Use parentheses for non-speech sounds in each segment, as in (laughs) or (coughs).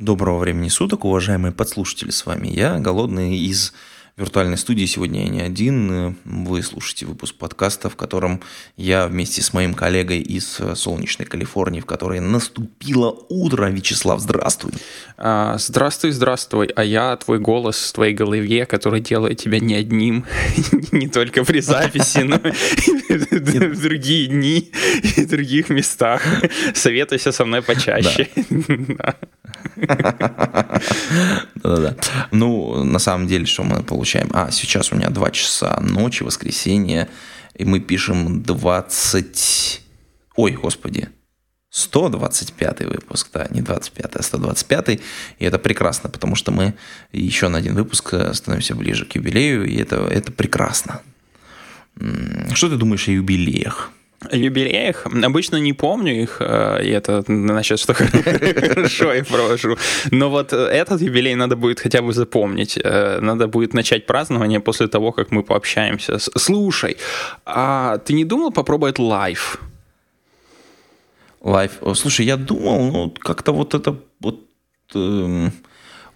Доброго времени суток, уважаемые подслушатели, с вами я, Голодный из виртуальной студии. Сегодня я не один, вы слушаете выпуск подкаста, в котором я вместе с моим коллегой из солнечной Калифорнии, в которой наступило утро. Вячеслав, здравствуй. А, Здравствуй, здравствуй, а я твой голос в твоей голове, который делает тебя не одним, (laughs) не только при записи, но и в другие дни и в других местах. Советуйся со мной почаще. Да. (laughs) Да-да-да. Ну, на самом деле, что мы получаем? А, сейчас у меня 2 часа ночи, воскресенье, и мы пишем 20... Ой, господи, 125 выпуск, да, не 25, а 125. И это прекрасно, потому что мы еще на один выпуск становимся ближе к юбилею, и это, это прекрасно. Что ты думаешь о юбилеях? Юбилеях обычно не помню их, э, и это значит, что хорошо я провожу. Но вот э, этот юбилей надо будет хотя бы запомнить. Э, Надо будет начать празднование после того, как мы пообщаемся. Слушай, а ты не думал попробовать live? Live. О, Слушай, я думал, ну, как-то вот это вот... эм,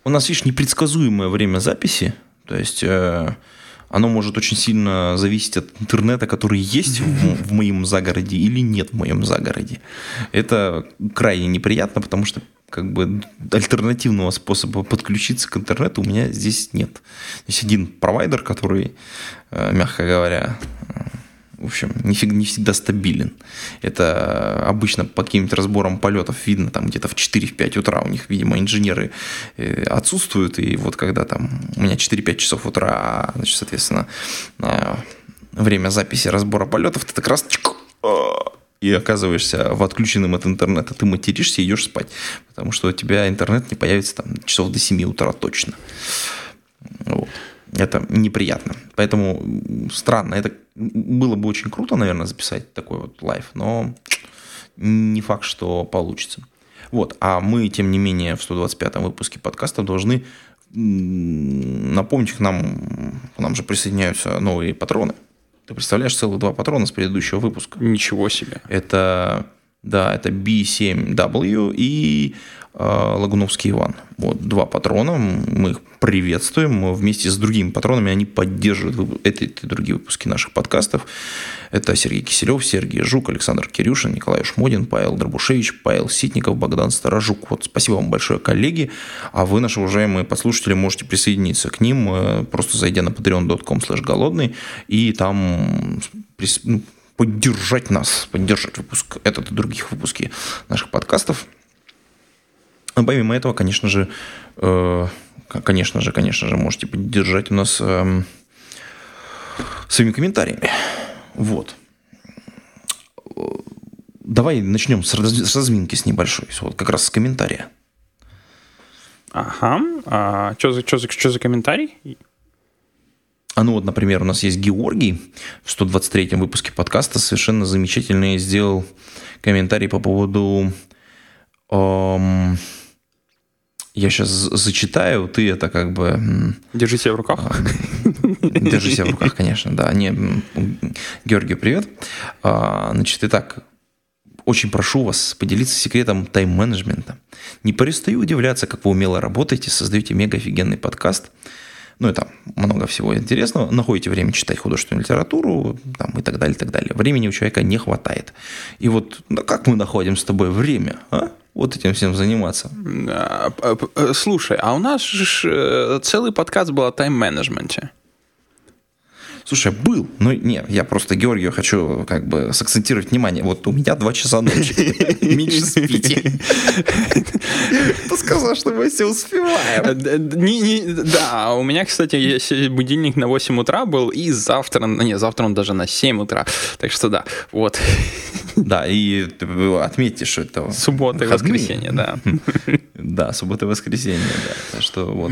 у нас, видишь, непредсказуемое время записи. То есть э, оно может очень сильно зависеть от интернета, который есть в, в моем загороде или нет в моем загороде. Это крайне неприятно, потому что как бы альтернативного способа подключиться к интернету у меня здесь нет. Есть один провайдер, который, э, мягко говоря, э, в общем, не, фиг- не всегда стабилен. Это обычно по каким-нибудь разборам полетов видно, там где-то в 4-5 утра у них, видимо, инженеры э, отсутствуют, и вот когда там у меня 4-5 часов утра, а, значит, соответственно, э, время записи разбора полетов, ты так раз э, и оказываешься в отключенном от интернета, ты материшься и идешь спать, потому что у тебя интернет не появится там часов до 7 утра точно. Вот. Это неприятно. Поэтому странно. Это было бы очень круто, наверное, записать такой вот live, но не факт, что получится. Вот. А мы, тем не менее, в 125-м выпуске подкаста должны напомнить, к нам, к нам же присоединяются новые патроны. Ты представляешь, целых два патрона с предыдущего выпуска. Ничего себе. Это, да, это B7W и Лагуновский Иван. Вот два патрона, мы их приветствуем. Вместе с другими патронами они поддерживают эти и другие выпуски наших подкастов. Это Сергей Киселев, Сергей Жук, Александр Кирюшин, Николай Шмодин, Павел Дробушевич, Павел Ситников, Богдан Старожук. Вот, спасибо вам большое, коллеги. А вы, наши уважаемые послушатели, можете присоединиться к ним, э, просто зайдя на patreon.com голодный и там ну, поддержать нас, поддержать выпуск этот и других выпуски наших подкастов. А помимо этого, конечно же, э, конечно же, конечно же, можете поддержать у нас эм, своими комментариями. Вот. Э, Давай начнем с, раз- с разминки с небольшой, вот как раз с комментария. Ага. А что за, чё за, чё за комментарий? А ну вот, например, у нас есть Георгий в 123-м выпуске подкаста совершенно замечательный сделал комментарий по поводу... эм, я сейчас зачитаю, ты это как бы... Держи себя в руках. Держи себя в руках, конечно, да. Не, м, Георгию, привет. А, Значит, итак, очень прошу вас поделиться секретом тайм-менеджмента. Не перестаю удивляться, как вы умело работаете, создаете мега офигенный подкаст. Ну, и там много всего интересного. Находите время читать художественную литературу там, и так далее, и так далее. Времени у человека не хватает. И вот ну, как мы находим с тобой время, а? Вот этим всем заниматься. А, п- э, Слушай, а у нас же э, целый подкаст был о тайм-менеджменте. Слушай, был. Ну, не, я просто Георгию хочу как бы сакцентировать внимание. Вот у меня два часа ночи. (laughs) Меньше спите. (laughs) Ты сказал, что мы все успеваем. Э, не- Да, у меня, кстати, будильник на 8 утра был, и завтра, не, завтра он даже на 7 утра. Так что да, вот. Да, и отметьте, что это Суббота и воскресенье, да. (laughs) Да, суббота и воскресенье, да. Так что вот.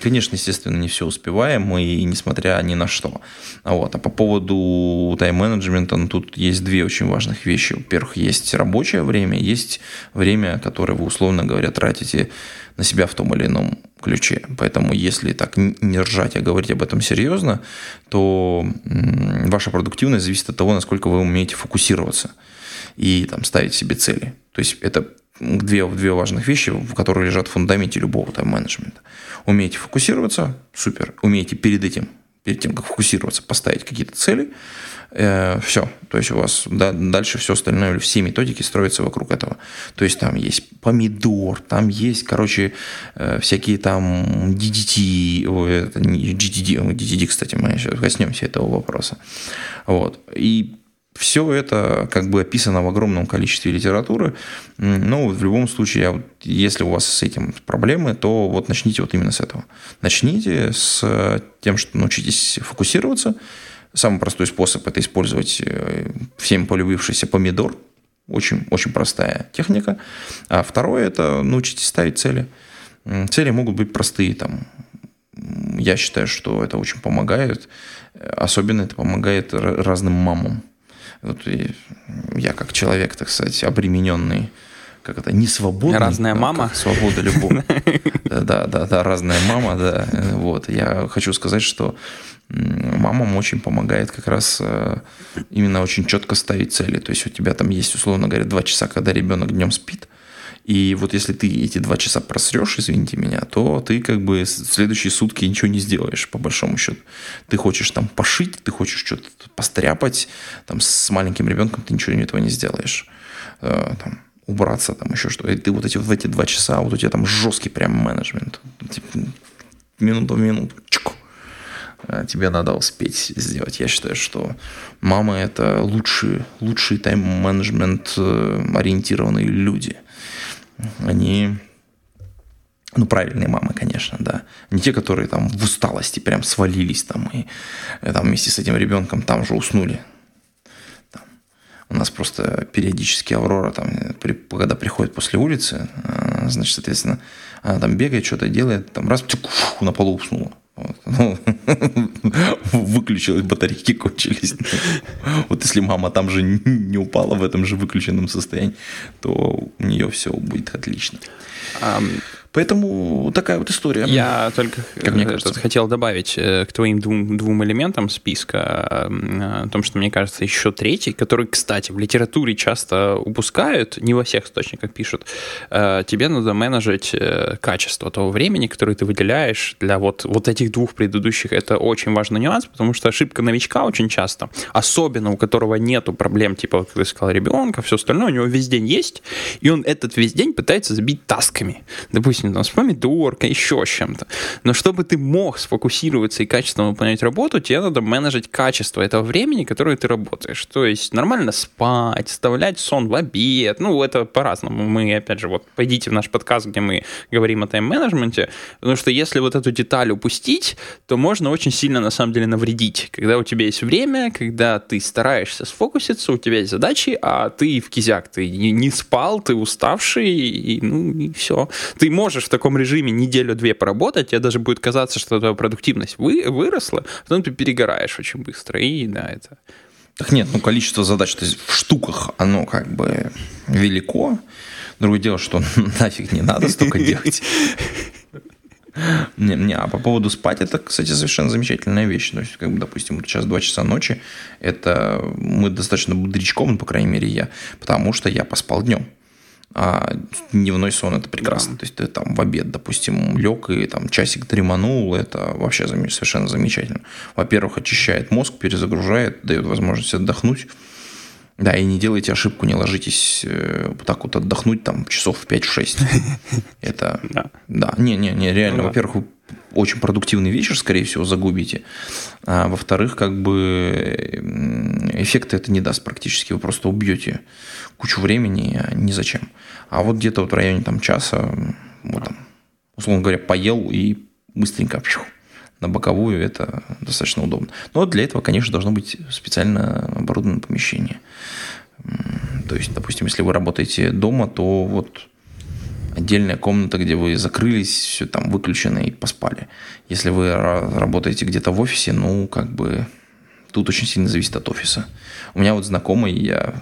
Конечно, естественно, не все успеваем, и несмотря ни на что. Вот. А по поводу тайм-менеджмента, ну, тут есть две очень важных вещи. Во-первых, есть рабочее время, есть время, которое вы, условно говоря, тратите на себя в том или ином ключе. Поэтому, если так не ржать, а говорить об этом серьезно, то ваша продуктивность зависит от того, насколько вы умеете фокусироваться и там, ставить себе цели. То есть это две, две важных вещи, которые лежат в фундаменте любого тайм-менеджмента. Умеете фокусироваться, супер. Умеете перед этим, перед тем, как фокусироваться, поставить какие-то цели, э, все. То есть у вас да, дальше все остальное, все методики строятся вокруг этого. То есть там есть помидор, там есть, короче, э, всякие там DDT, ой, это GTD, DDT, кстати, мы сейчас коснемся этого вопроса. Вот. И все это как бы описано в огромном количестве литературы. Но в любом случае, если у вас с этим проблемы, то вот начните вот именно с этого. Начните с тем, что научитесь фокусироваться. Самый простой способ – это использовать э, всем полюбившийся помидор. Очень, очень простая техника. А второе – это научитесь ставить цели. Цели могут быть простые. Там, я считаю, что это очень помогает. Особенно это помогает разным мамам вот я как человек, так сказать, обремененный как это, не свободный. Разная мама. Свобода любовь. (laughs) Да, да, да, разная мама, да. Вот. Я хочу сказать, что мамам очень помогает как раз э, именно очень четко ставить цели. То есть у тебя там есть, условно говоря, два часа, когда ребенок днем спит, и вот если ты эти два часа просрешь, извините меня, то ты как бы в следующие сутки ничего не сделаешь, по большому счету. Ты хочешь там пошить, ты хочешь что-то постряпать, там с маленьким ребенком ты ничего этого не сделаешь. Э, там, убраться, там еще что. И ты вот эти, в эти два часа, вот у тебя там жесткий прям менеджмент. Типа, минуту в минуту. Чук, э, тебе надо успеть сделать. Я считаю, что мамы – это лучшие, лучшие тайм-менеджмент э, ориентированные люди – они ну, правильные мамы, конечно, да. Не те, которые там в усталости прям свалились там и э, там вместе с этим ребенком там же уснули. Там. У нас просто периодически Аврора, там, при, когда приходит после улицы, э, значит, соответственно, она там бегает, что-то делает, там раз, тюк, фу, на полу уснула. Вот. (laughs) Батарейки кончились. Вот если мама там же не упала в этом же выключенном состоянии, то у нее все будет отлично. Поэтому такая вот история. Я только как мне кажется. хотел добавить э, к твоим двум, двум элементам списка э, о том, что мне кажется еще третий, который, кстати, в литературе часто упускают, не во всех источниках пишут. Э, тебе надо менеджить качество того времени, которое ты выделяешь для вот, вот этих двух предыдущих. Это очень важный нюанс, потому что ошибка новичка очень часто, особенно у которого нету проблем, типа, как ты сказал, ребенка, все остальное, у него весь день есть, и он этот весь день пытается забить тасками. Допустим, допустим, там, с помидоркой, еще с чем-то. Но чтобы ты мог сфокусироваться и качественно выполнять работу, тебе надо менеджить качество этого времени, которое ты работаешь. То есть нормально спать, вставлять сон в обед. Ну, это по-разному. Мы, опять же, вот пойдите в наш подкаст, где мы говорим о тайм-менеджменте, потому что если вот эту деталь упустить, то можно очень сильно, на самом деле, навредить. Когда у тебя есть время, когда ты стараешься сфокуситься, у тебя есть задачи, а ты в кизяк, ты не спал, ты уставший, и, ну, и все. Ты можешь можешь в таком режиме неделю-две поработать, тебе даже будет казаться, что твоя продуктивность вы, выросла, потом ты перегораешь очень быстро. И да, это... Так нет, ну количество задач то есть в штуках, оно как бы велико. Другое дело, что (laughs) нафиг не надо столько делать. Не, не, а по поводу спать, это, кстати, совершенно замечательная вещь. То есть, как бы, допустим, сейчас 2 часа ночи, это мы достаточно бодрячком, по крайней мере, я, потому что я поспал днем. А дневной сон это прекрасно. Да. То есть ты там в обед, допустим, лег и там часик дреманул, это вообще совершенно замечательно. Во-первых, очищает мозг, перезагружает, дает возможность отдохнуть. Да, и не делайте ошибку, не ложитесь э, так вот отдохнуть там часов в 5-6. (laughs) Это, да, не, не, не, реально, ну во-первых, очень продуктивный вечер, скорее всего, загубите. А во-вторых, как бы эффекта это не даст практически. Вы просто убьете кучу времени а ни зачем. А вот где-то вот в районе там часа, вот там, условно говоря, поел и быстренько пшу, на боковую, это достаточно удобно. Но для этого, конечно, должно быть специально оборудованное помещение. То есть, допустим, если вы работаете дома, то вот отдельная комната, где вы закрылись, все там выключено и поспали. Если вы работаете где-то в офисе, ну, как бы тут очень сильно зависит от офиса. У меня вот знакомый, я,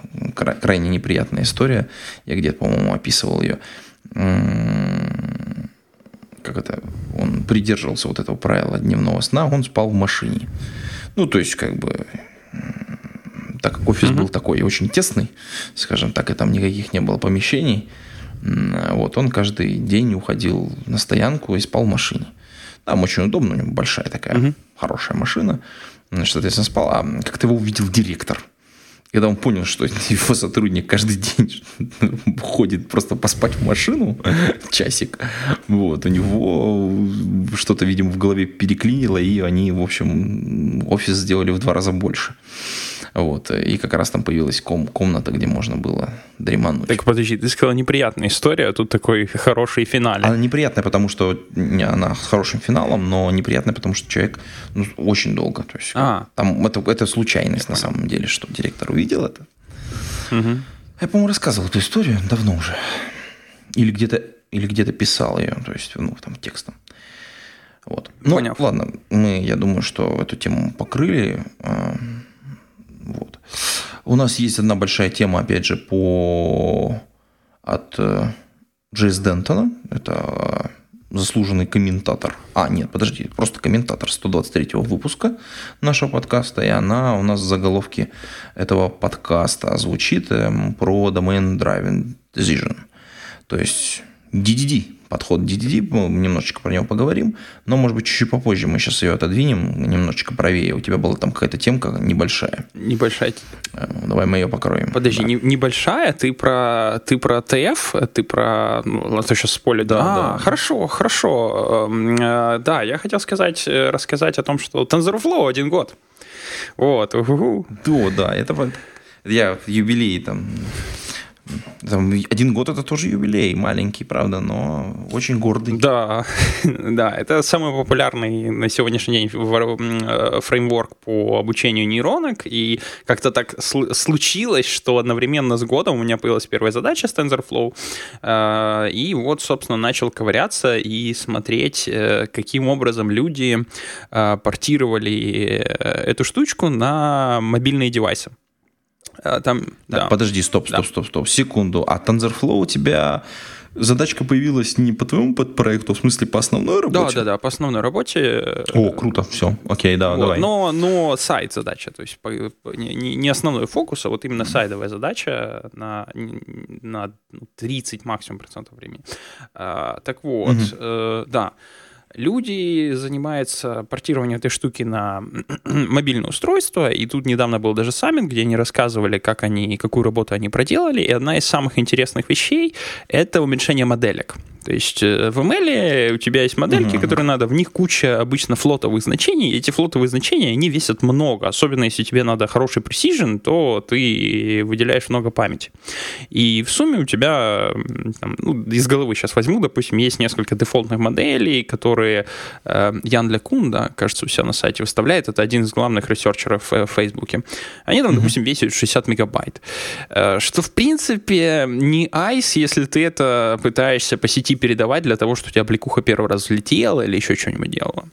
крайне неприятная история, я где-то, по-моему, описывал ее. Как это? Он придерживался вот этого правила дневного сна, он спал в машине. Ну, то есть, как бы, так как офис mm-hmm. был такой очень тесный, скажем так, и там никаких не было помещений, вот он каждый день уходил на стоянку и спал в машине. Там очень удобно, у него большая такая mm-hmm. хорошая машина. Значит, соответственно, спал. А как-то его увидел директор. Когда он понял, что (laughs) его сотрудник каждый день (laughs) ходит просто поспать в машину (laughs) часик, вот, у него что-то, видимо, в голове переклинило, и они, в общем, офис сделали в два раза больше. Вот. И как раз там появилась ком- комната, где можно было дремануть. Так подожди, ты сказал неприятная история, а тут такой хороший финал. Она неприятная, потому что не, она с хорошим финалом, но неприятная, потому что человек ну, очень долго. То есть, а. там, это, это случайность на самом деле, что директор увидел это. Угу. Я, по-моему, рассказывал эту историю давно уже. Или где-то или где-то писал ее, то есть, ну, там, текстом. Вот. Ну, Понял. ладно, мы, я думаю, что эту тему покрыли. Вот. У нас есть одна большая тема, опять же, по от э, Джейс Дентона. Это заслуженный комментатор. А, нет, подожди, просто комментатор 123 выпуска нашего подкаста. И она у нас в заголовке этого подкаста звучит эм, про Domain Driving Decision. То есть DDD подход DDD, мы немножечко про него поговорим, но, может быть, чуть-чуть попозже мы сейчас ее отодвинем, немножечко правее. У тебя была там какая-то темка небольшая. Небольшая. Э, давай мы ее покроем. Подожди, да. не, небольшая? Ты про, ты про ТФ? Ты про... Ну, ты сейчас спойлер. Да, а, да. Хорошо, хорошо. Эм, э, да, я хотел сказать, э, рассказать о том, что TensorFlow один год. Вот. О, да, это... Я юбилей там там, один год это тоже юбилей, маленький, правда, но очень гордый. Да, (laughs) да, это самый популярный на сегодняшний день э, фреймворк по обучению нейронок, и как-то так случилось, что одновременно с годом у меня появилась первая задача с TensorFlow, э, и вот, собственно, начал ковыряться и смотреть, э, каким образом люди портировали эту штучку на мобильные девайсы. А, там, да. Подожди, стоп, стоп, да. стоп, стоп, секунду. А TensorFlow у тебя задачка появилась не по твоему подпроекту, а в смысле по основной работе? Да, да, да, по основной работе. О, круто, все, окей, да, вот, давай. Но, но сайт задача, то есть не, не основной фокус, а вот именно сайдовая задача на, на 30 максимум процентов времени. А, так вот, угу. э, да люди занимаются портированием этой штуки на (clears throat) мобильное устройство, и тут недавно был даже саммит, где они рассказывали, как они, какую работу они проделали, и одна из самых интересных вещей — это уменьшение моделек. То есть э, в ML у тебя есть модельки, uh-huh. которые надо, в них куча обычно флотовых значений, и эти флотовые значения, они весят много, особенно если тебе надо хороший precision, то ты выделяешь много памяти. И в сумме у тебя, там, ну, из головы сейчас возьму, допустим, есть несколько дефолтных моделей, которые э, Ян Лекун, да, кажется, у себя на сайте выставляет, это один из главных researcher ов э, в Фейсбуке. Они там, uh-huh. допустим, весят 60 мегабайт. Э, что, в принципе, не айс, если ты это пытаешься по сети передавать для того, чтобы у тебя аппликуха первый раз взлетела или еще что-нибудь делала.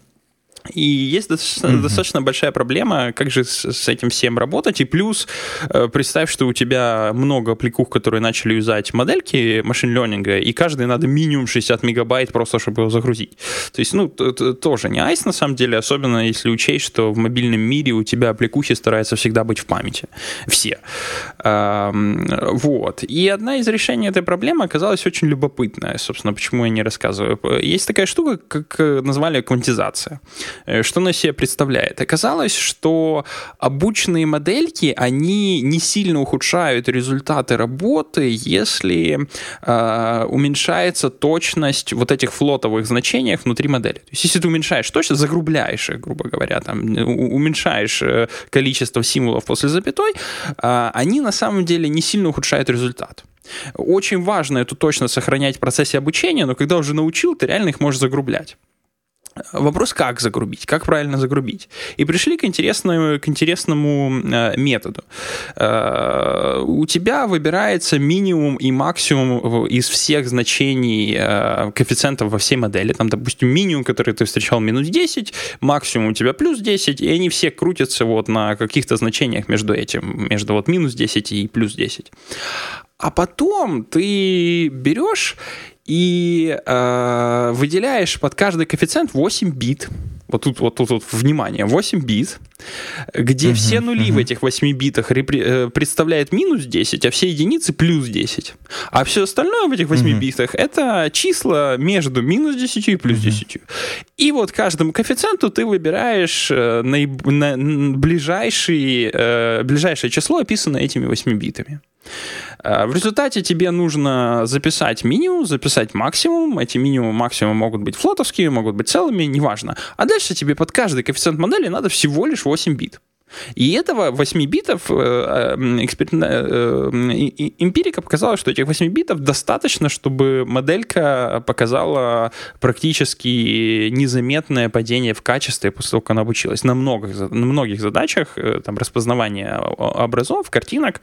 И есть достаточно, mm-hmm. достаточно большая проблема, как же с, с этим всем работать. И плюс, э, представь, что у тебя много аппликух, которые начали юзать модельки машин ленинга, и каждый надо минимум 60 мегабайт просто, чтобы его загрузить. То есть, ну, тоже не айс на самом деле, особенно если учесть, что в мобильном мире у тебя аппликухи стараются всегда быть в памяти. Все. Вот. И одна из решений этой проблемы оказалась очень любопытная. Собственно, почему я не рассказываю. Есть такая штука, как э, назвали квантизация. Э, что она себе представляет? Оказалось, что обученные модельки, они не сильно ухудшают результаты работы, если э, уменьшается точность вот этих флотовых значений внутри модели. То есть, если ты уменьшаешь точность, загрубляешь их, грубо говоря, там, уменьшаешь э, количество символов после запятой, э, они на самом деле не сильно ухудшают результат. Очень важно эту точность сохранять в процессе обучения, но когда уже научил, ты реально их можешь загрублять. Вопрос, как загрубить, как правильно загрубить. И пришли к интересному, к интересному э, методу. Э, у тебя выбирается минимум и максимум из всех значений э, коэффициентов во всей модели. Там, допустим, минимум, который ты встречал, минус 10, максимум у тебя плюс 10, и они все крутятся вот на каких-то значениях между этим, между вот минус 10 и плюс 10. А потом ты берешь и э, выделяешь под каждый коэффициент 8 бит. Вот тут, вот тут, вот, внимание, 8 бит, где uh-huh, все нули uh-huh. в этих 8 битах репри- э, представляет минус 10, а все единицы плюс 10. А все остальное в этих 8 uh-huh. битах это числа между минус 10 и плюс uh-huh. 10. И вот каждому коэффициенту ты выбираешь э, наиб- на, ближайший, э, ближайшее число, описанное этими 8 битами. Э, в результате тебе нужно записать минимум, записать максимум. Эти минимум, максимум могут быть флотовские, могут быть целыми, неважно. А дальше тебе под каждый коэффициент модели надо всего лишь 8 бит. И этого 8 битов э, э, эмпирика показала, что этих 8 битов достаточно, чтобы моделька показала практически незаметное падение в качестве после того, как она обучилась. На многих, на многих задачах, э, там, распознавание образов, картинок.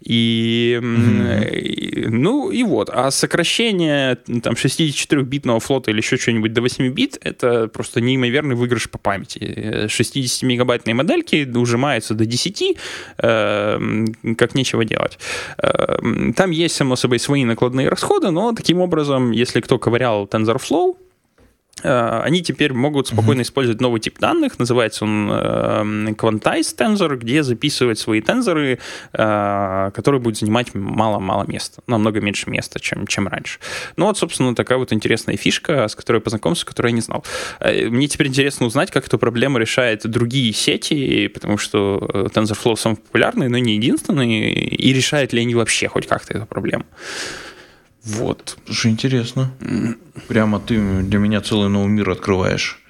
И, mm-hmm. ну, и вот. А сокращение там 64-битного флота или еще что-нибудь до 8 бит, это просто неимоверный выигрыш по памяти. 60-мегабайтные модельки ужимается до 10, э, как нечего делать. Э, там есть, само собой, свои накладные расходы, но таким образом, если кто ковырял TensorFlow, они теперь могут спокойно uh-huh. использовать новый тип данных, называется он э, Quantized Tensor, где записывать свои тензоры, э, которые будут занимать мало-мало места, намного меньше места, чем, чем раньше. Ну вот, собственно, такая вот интересная фишка, с которой я познакомился, которую я не знал. Мне теперь интересно узнать, как эту проблему решают другие сети, потому что TensorFlow самый популярный, но не единственный, и решают ли они вообще хоть как-то эту проблему. Вот. Слушай, интересно. Прямо ты для меня целый новый мир открываешь.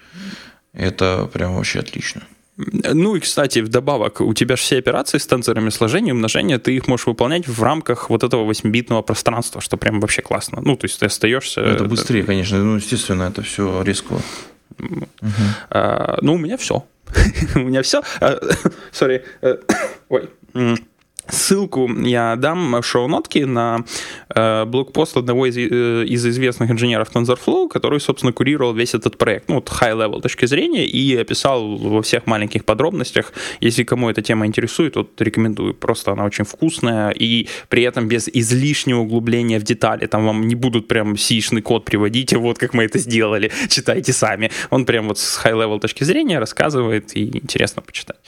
Это прям вообще отлично. Ну и, кстати, вдобавок, у тебя же все операции с тензорами сложения, умножения, ты их можешь выполнять в рамках вот этого 8-битного пространства, что прям вообще классно. Ну, то есть ты остаешься... Это быстрее, конечно. Ну, естественно, это все резко. Угу. А, ну, у меня все. (laughs) у меня все. Сори. (coughs) Э, (coughs) ой. Ссылку я дам в шоу-нотки на э, блокпост одного из, э, из известных инженеров TensorFlow, который, собственно, курировал весь этот проект, ну, вот high-level точки зрения, и описал во всех маленьких подробностях. Если кому эта тема интересует, вот рекомендую. Просто она очень вкусная, и при этом без излишнего углубления в детали. Там вам не будут прям сишный код приводить, вот как мы это сделали, читайте сами. Он прям вот с high-level точки зрения рассказывает, и интересно почитать.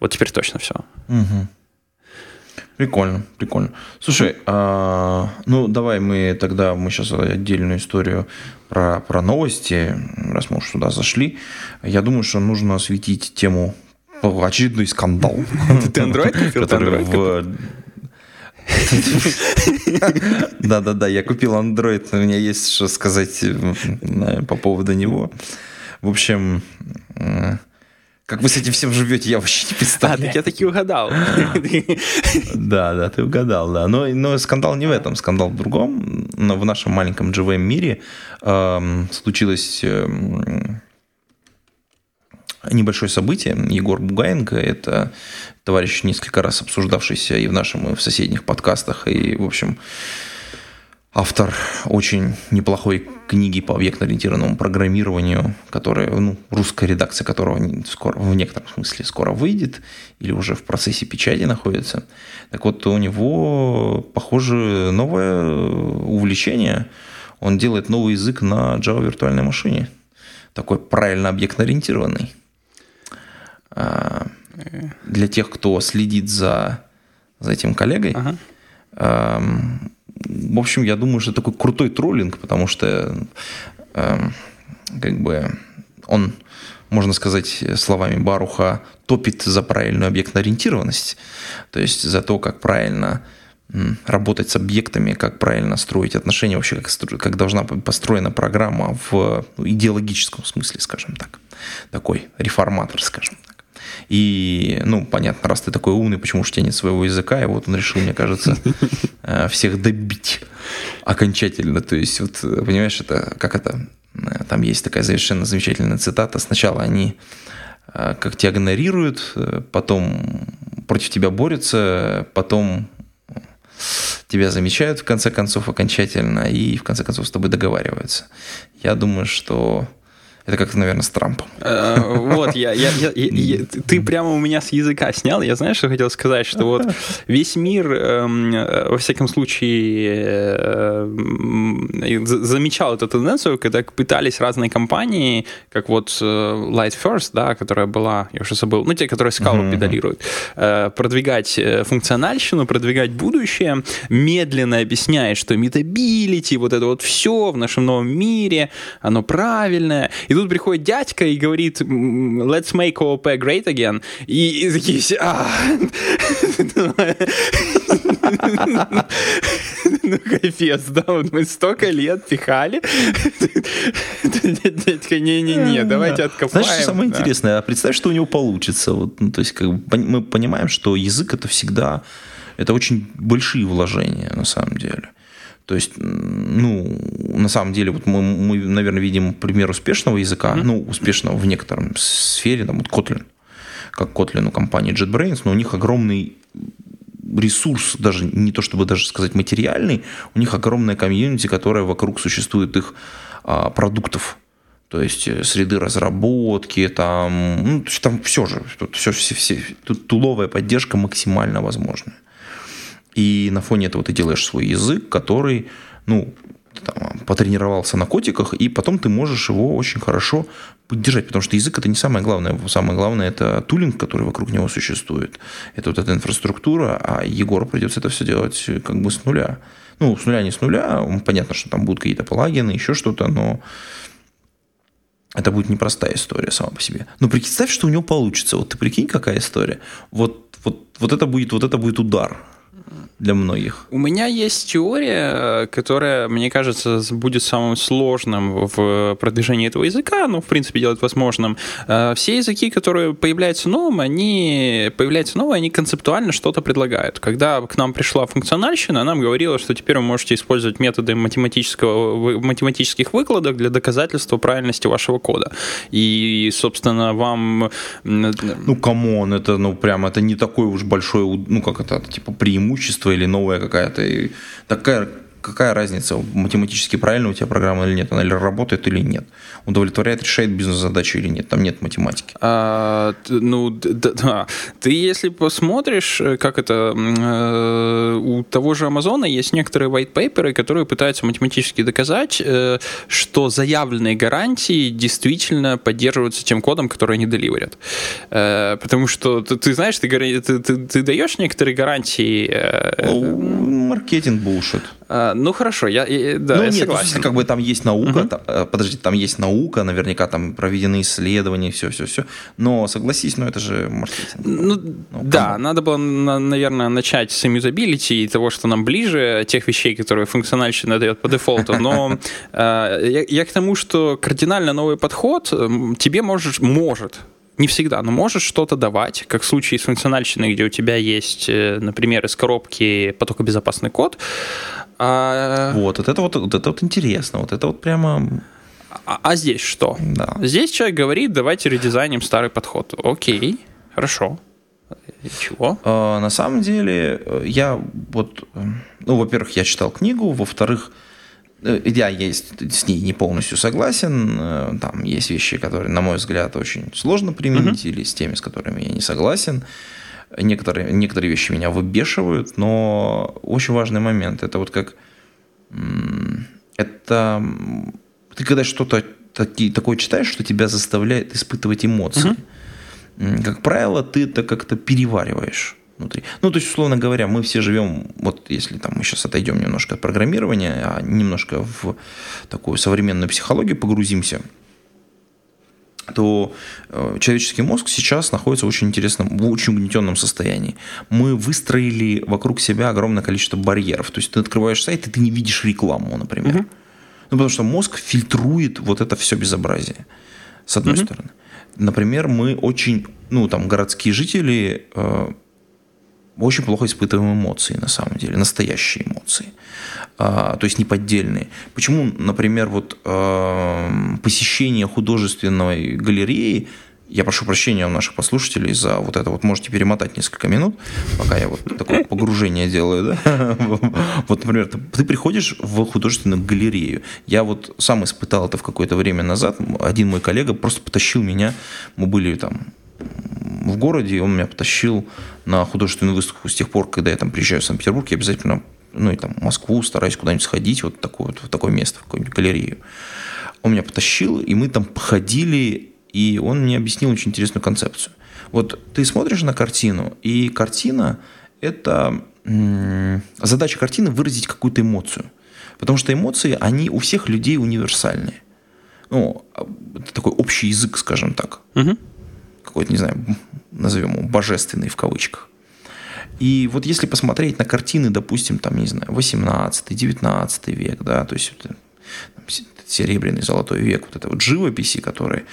Вот теперь точно все. Угу. Прикольно, прикольно. Слушай, а, ну давай мы тогда, мы сейчас отдельную историю про, про новости, раз мы уж сюда зашли. Я думаю, что нужно осветить тему очередной скандал. (laughs) Ты Android купил? Который в... (laughs) Да-да-да, я купил Android, у меня есть что сказать по поводу него. В общем, как вы с этим всем живете, я вообще не представляю. А, так я таки угадал. (laughs) Да, да, ты угадал, да. Но, но скандал не в этом, скандал в другом. Но в нашем маленьком JVM мире эм, случилось эм, небольшое событие. Егор Бугаенко, это товарищ, несколько раз обсуждавшийся и в нашем, и в соседних подкастах, и, в общем, автор очень неплохой книги по объектно-ориентированному программированию, которая, ну, русская редакция которого скоро, в некотором смысле скоро выйдет или уже в процессе печати находится. Так вот, у него, похоже, новое увлечение. Он делает новый язык на Java виртуальной машине. Такой правильно объектно-ориентированный. А, для тех, кто следит за, за этим коллегой, ага в общем, я думаю, что такой крутой троллинг, потому что э, как бы он, можно сказать словами Баруха, топит за правильную объектно-ориентированность, то есть за то, как правильно работать с объектами, как правильно строить отношения, вообще как, как должна быть построена программа в идеологическом смысле, скажем так. Такой реформатор, скажем так. И, ну, понятно, раз ты такой умный, почему же у тебя нет своего языка, и вот он решил, мне кажется, (laughs) э, всех добить окончательно. То есть, вот, понимаешь, это как это Э, там есть такая совершенно замечательная цитата. Сначала они э, как тебя гонорируют, э, потом против тебя борются, потом тебя замечают в конце концов окончательно и в конце концов с тобой договариваются. Я думаю, что это как-то, наверное, с Трампом. Э, вот, я, я, я, я, ты прямо у меня с языка снял. Я знаешь, что хотел сказать, что вот весь мир, эм, э, во всяком случае, э, замечал эту тенденцию, когда пытались разные компании, как вот Light First, да, которая была, я уже забыл, ну, те, которые скалу педалируют, продвигать функциональщину, продвигать будущее, медленно объясняя, что метабилити, вот это вот все в нашем новом мире, оно правильное. И тут приходит дядька и говорит, let's make OOP great again. И, и такие все, а, ну, капец, да, вот мы столько лет пихали. Дядька, не-не-не, давайте откопаем. Знаешь, что самое интересное? А представь, что у него получится. Вот, ну, то есть, как бы, мы понимаем, что язык это всегда, это очень большие вложения, на самом деле. То есть, ну, на самом деле, вот мы, мы наверное, видим пример успешного языка, mm-hmm. ну, успешного в некотором сфере, там, вот Kotlin, как Kotlin у компании JetBrains, но у них огромный ресурс, даже не то чтобы даже сказать материальный, у них огромная комьюнити, которая вокруг существует их а, продуктов. То есть э, среды разработки, там, ну, там все же, тут все, все, все, тут туловая поддержка максимально возможная. И на фоне этого ты делаешь свой язык, который, ну, там, потренировался на котиках, и потом ты можешь его очень хорошо поддержать, потому что язык это не самое главное. Самое главное это тулинг, который вокруг него существует. Это вот эта инфраструктура, а Егору придется это все делать как бы с нуля. Ну, с нуля не с нуля, понятно, что там будут какие-то плагины, еще что-то, но это будет непростая история сама по себе. Но представь, что у него получится. Вот ты прикинь, какая история. Вот, вот, вот это будет, вот это будет удар для многих. У меня есть теория, которая, мне кажется, будет самым сложным в продвижении этого языка, ну, в принципе, делать возможным. Э, все языки, которые появляются новым, они появляются новые, они концептуально что-то предлагают. Когда к нам пришла функциональщина, нам говорила, что теперь вы можете использовать методы математического, математических выкладок для доказательства правильности вашего кода. И, собственно, вам... Ну, come on, это, ну, прям, это не такой уж большой, ну, как это, типа, преимущество или новая какая-то. Такая какая разница, математически правильно у тебя программа или нет, она или работает или нет, удовлетворяет, решает бизнес-задачу или нет, там нет математики. А, ну, да, да. Ты если посмотришь, э, как это, э, у того же Амазона есть некоторые white paper, которые пытаются математически доказать, э, что заявленные гарантии действительно поддерживаются тем кодом, который они деливерят. Э, потому что ты, ты знаешь, ты, ты, ты, ты даешь некоторые гарантии... Э, маркетинг булшит. А, ну хорошо, я, я да, ну, я нет, согласен. Если как бы там есть наука, uh-huh. там, э, подожди, там есть наука, наверняка там проведены исследования, все, все, все. Но согласись, ну это же маркетинг. Ну, ну да, надо было, наверное, начать с иммутабилити и того, что нам ближе, тех вещей, которые функциональщина дает по дефолту. Но (laughs) э, я, к тому, что кардинально новый подход тебе может, может не всегда, но можешь что-то давать, как в случае с функциональщиной, где у тебя есть, э, например, из коробки потокобезопасный код, а... Вот, вот это вот, вот это вот интересно, вот это вот прямо... А, а здесь что? Да. Здесь человек говорит, давайте редизайним старый подход. Окей, хорошо. И чего? А, на самом деле, я вот, ну, во-первых, я читал книгу, во-вторых, э, я есть с ней не полностью согласен. Э, там есть вещи, которые, на мой взгляд, очень сложно применить, uh-huh. или с теми, с которыми я не согласен. Некоторые, некоторые вещи меня выбешивают, но очень важный момент. Это вот как... Это... Ты когда что-то такое читаешь, что тебя заставляет испытывать эмоции. Угу. Как правило, ты это как-то перевариваешь внутри. Ну, то есть, условно говоря, мы все живем, вот если там мы сейчас отойдем немножко от программирования, а немножко в такую современную психологию погрузимся – то э, человеческий мозг сейчас находится в очень интересном, в очень угнетенном состоянии. Мы выстроили вокруг себя огромное количество барьеров. То есть ты открываешь сайт, и ты не видишь рекламу, например. Угу. Ну, потому что мозг фильтрует вот это все безобразие, с одной угу. стороны. Например, мы очень, ну, там, городские жители э, очень плохо испытываем эмоции, на самом деле, настоящие эмоции. А, то есть не поддельные. Почему, например, вот а, посещение художественной галереи я прошу прощения у наших послушателей за вот это вот. Можете перемотать несколько минут, пока я вот такое (laughs) погружение делаю. Да? (laughs) Вот, например, ты приходишь в художественную галерею. Я вот сам испытал это в какое-то время назад. Один мой коллега просто потащил меня. Мы были там в городе, и он меня потащил на художественную выставку. С тех пор, когда я там приезжаю в Санкт-Петербург, я обязательно, ну и там Москву стараюсь куда-нибудь сходить, вот, такое, вот в такое место, в какую-нибудь галерею. Он меня потащил, и мы там походили и он мне объяснил очень интересную концепцию. Вот ты смотришь на картину, и картина – это задача картины выразить какую-то эмоцию. Потому что эмоции, они у всех людей универсальные. Ну, это такой общий язык, скажем так. Угу. Какой-то, не знаю, назовем его божественный в кавычках. И вот если посмотреть на картины, допустим, там, не знаю, 18-19 век, да, то есть серебряный, золотой век, вот это вот живописи, которые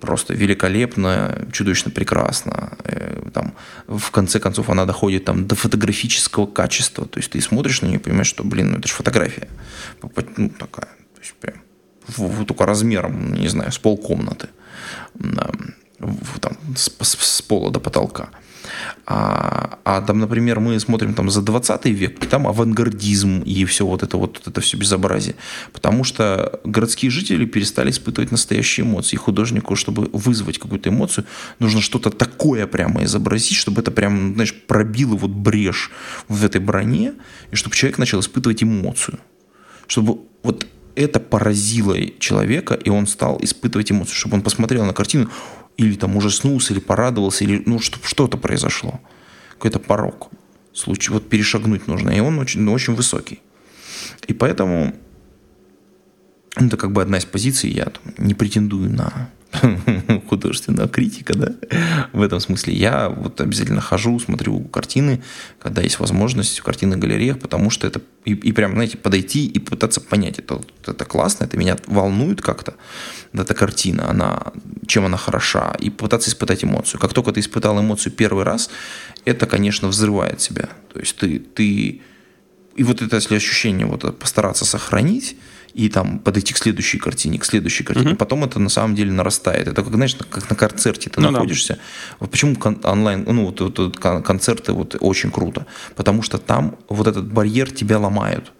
просто великолепно, чудовищно прекрасно. Э, там, в конце концов, она доходит там, до фотографического качества. То есть ты смотришь на нее и понимаешь, что, блин, ну это же фотография. Ну, такая. То есть прям в, только размером, не знаю, с полкомнаты. Там, с, с, с пола до потолка. А, а там, например, мы смотрим там за 20 век, и там авангардизм и все вот это вот это все безобразие. Потому что городские жители перестали испытывать настоящие эмоции. И художнику, чтобы вызвать какую-то эмоцию, нужно что-то такое прямо изобразить, чтобы это прям, знаешь, пробило вот брешь в этой броне, и чтобы человек начал испытывать эмоцию. Чтобы вот это поразило человека, и он стал испытывать эмоцию, чтобы он посмотрел на картину, или там ужаснулся, или порадовался, или ну, что-то произошло. Какой-то порог. Случай, вот перешагнуть нужно. И он очень, ну, очень высокий. И поэтому это как бы одна из позиций. Я там, не претендую на (laughs) художественного критика, да, в этом смысле. Я вот обязательно хожу, смотрю картины, когда есть возможность в картинных галереях, потому что это и, и прям, знаете, подойти и пытаться понять, это, это классно, это меня волнует как-то, эта картина, она, чем она хороша, и пытаться испытать эмоцию. Как только ты испытал эмоцию первый раз, это, конечно, взрывает себя. То есть ты, ты и вот это если ощущение вот постараться сохранить, и там подойти к следующей картине, к следующей картине. Угу. Потом это на самом деле нарастает. Это как, знаешь, как на концерте ты ну, находишься. Да. Вот почему онлайн, ну, вот, вот, вот концерты вот очень круто? Потому что там вот этот барьер тебя ломают.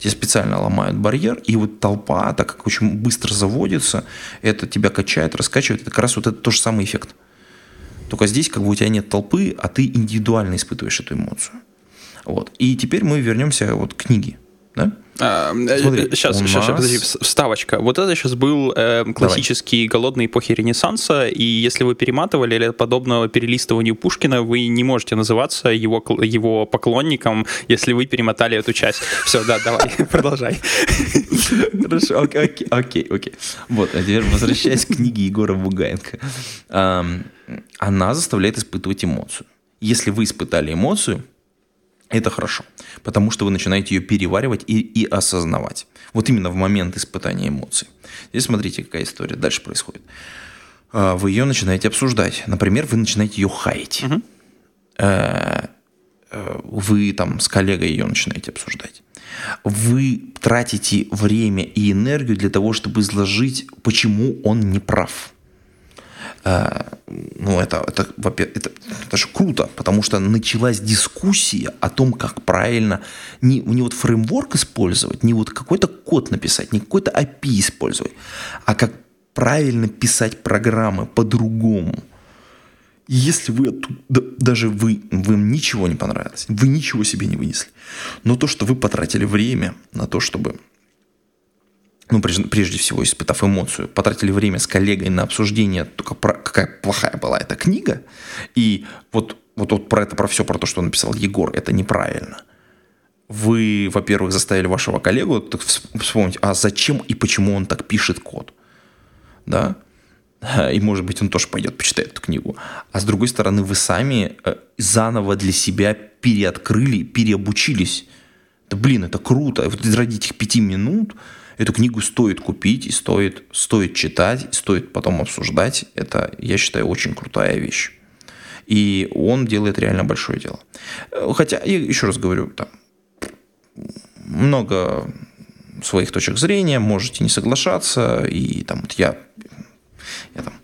Тебе специально ломают барьер, и вот толпа, так как очень быстро заводится, это тебя качает, раскачивает. Это как раз вот это тот же самый эффект. Только здесь как бы у тебя нет толпы, а ты индивидуально испытываешь эту эмоцию. Вот. И теперь мы вернемся вот к книге. Да? А, Смотри, сейчас, сейчас, нас... подожди, вставочка. Вот это сейчас был э, классический Давай. голодной эпохи Ренессанса, и если вы перематывали или подобного перелистыванию Пушкина, вы не можете называться его, его поклонником, если вы перемотали эту часть. (laughs) Все, да, давай, (laughs) продолжай. Хорошо, окей, окей, окей. Вот, а теперь возвращаясь к книге Егора Бугаенко. Она заставляет испытывать эмоцию. Если вы испытали эмоцию, это хорошо, потому что вы начинаете ее переваривать и, и осознавать. Вот именно в момент испытания эмоций. Здесь смотрите, какая история дальше происходит. А, вы ее начинаете обсуждать. Например, вы начинаете ее хаять. Угу. Вы там с коллегой ее начинаете обсуждать. Вы тратите время и энергию для того, чтобы изложить, почему он не прав. Э, ну, это, это, это, это же круто, потому что началась дискуссия о том, как правильно не, не вот фреймворк использовать, не вот какой-то код написать, не какой-то API использовать, а как правильно писать программы по-другому. Если вы оттуда, даже вы, вам ничего не понравилось, вы ничего себе не вынесли, но то, что вы потратили время на то, чтобы ну, прежде всего, испытав эмоцию, потратили время с коллегой на обсуждение, только про, какая плохая была эта книга, и вот, вот, вот про это, про все, про то, что написал Егор, это неправильно. Вы, во-первых, заставили вашего коллегу вспомнить, а зачем и почему он так пишет код. Да? И, может быть, он тоже пойдет, почитает эту книгу. А с другой стороны, вы сами э, заново для себя переоткрыли, переобучились. Да блин, это круто. Вот ради этих пяти минут Эту книгу стоит купить и стоит, стоит читать, стоит потом обсуждать. Это, я считаю, очень крутая вещь. И он делает реально большое дело. Хотя, я еще раз говорю, там, много своих точек зрения, можете не соглашаться, и там вот я, я там,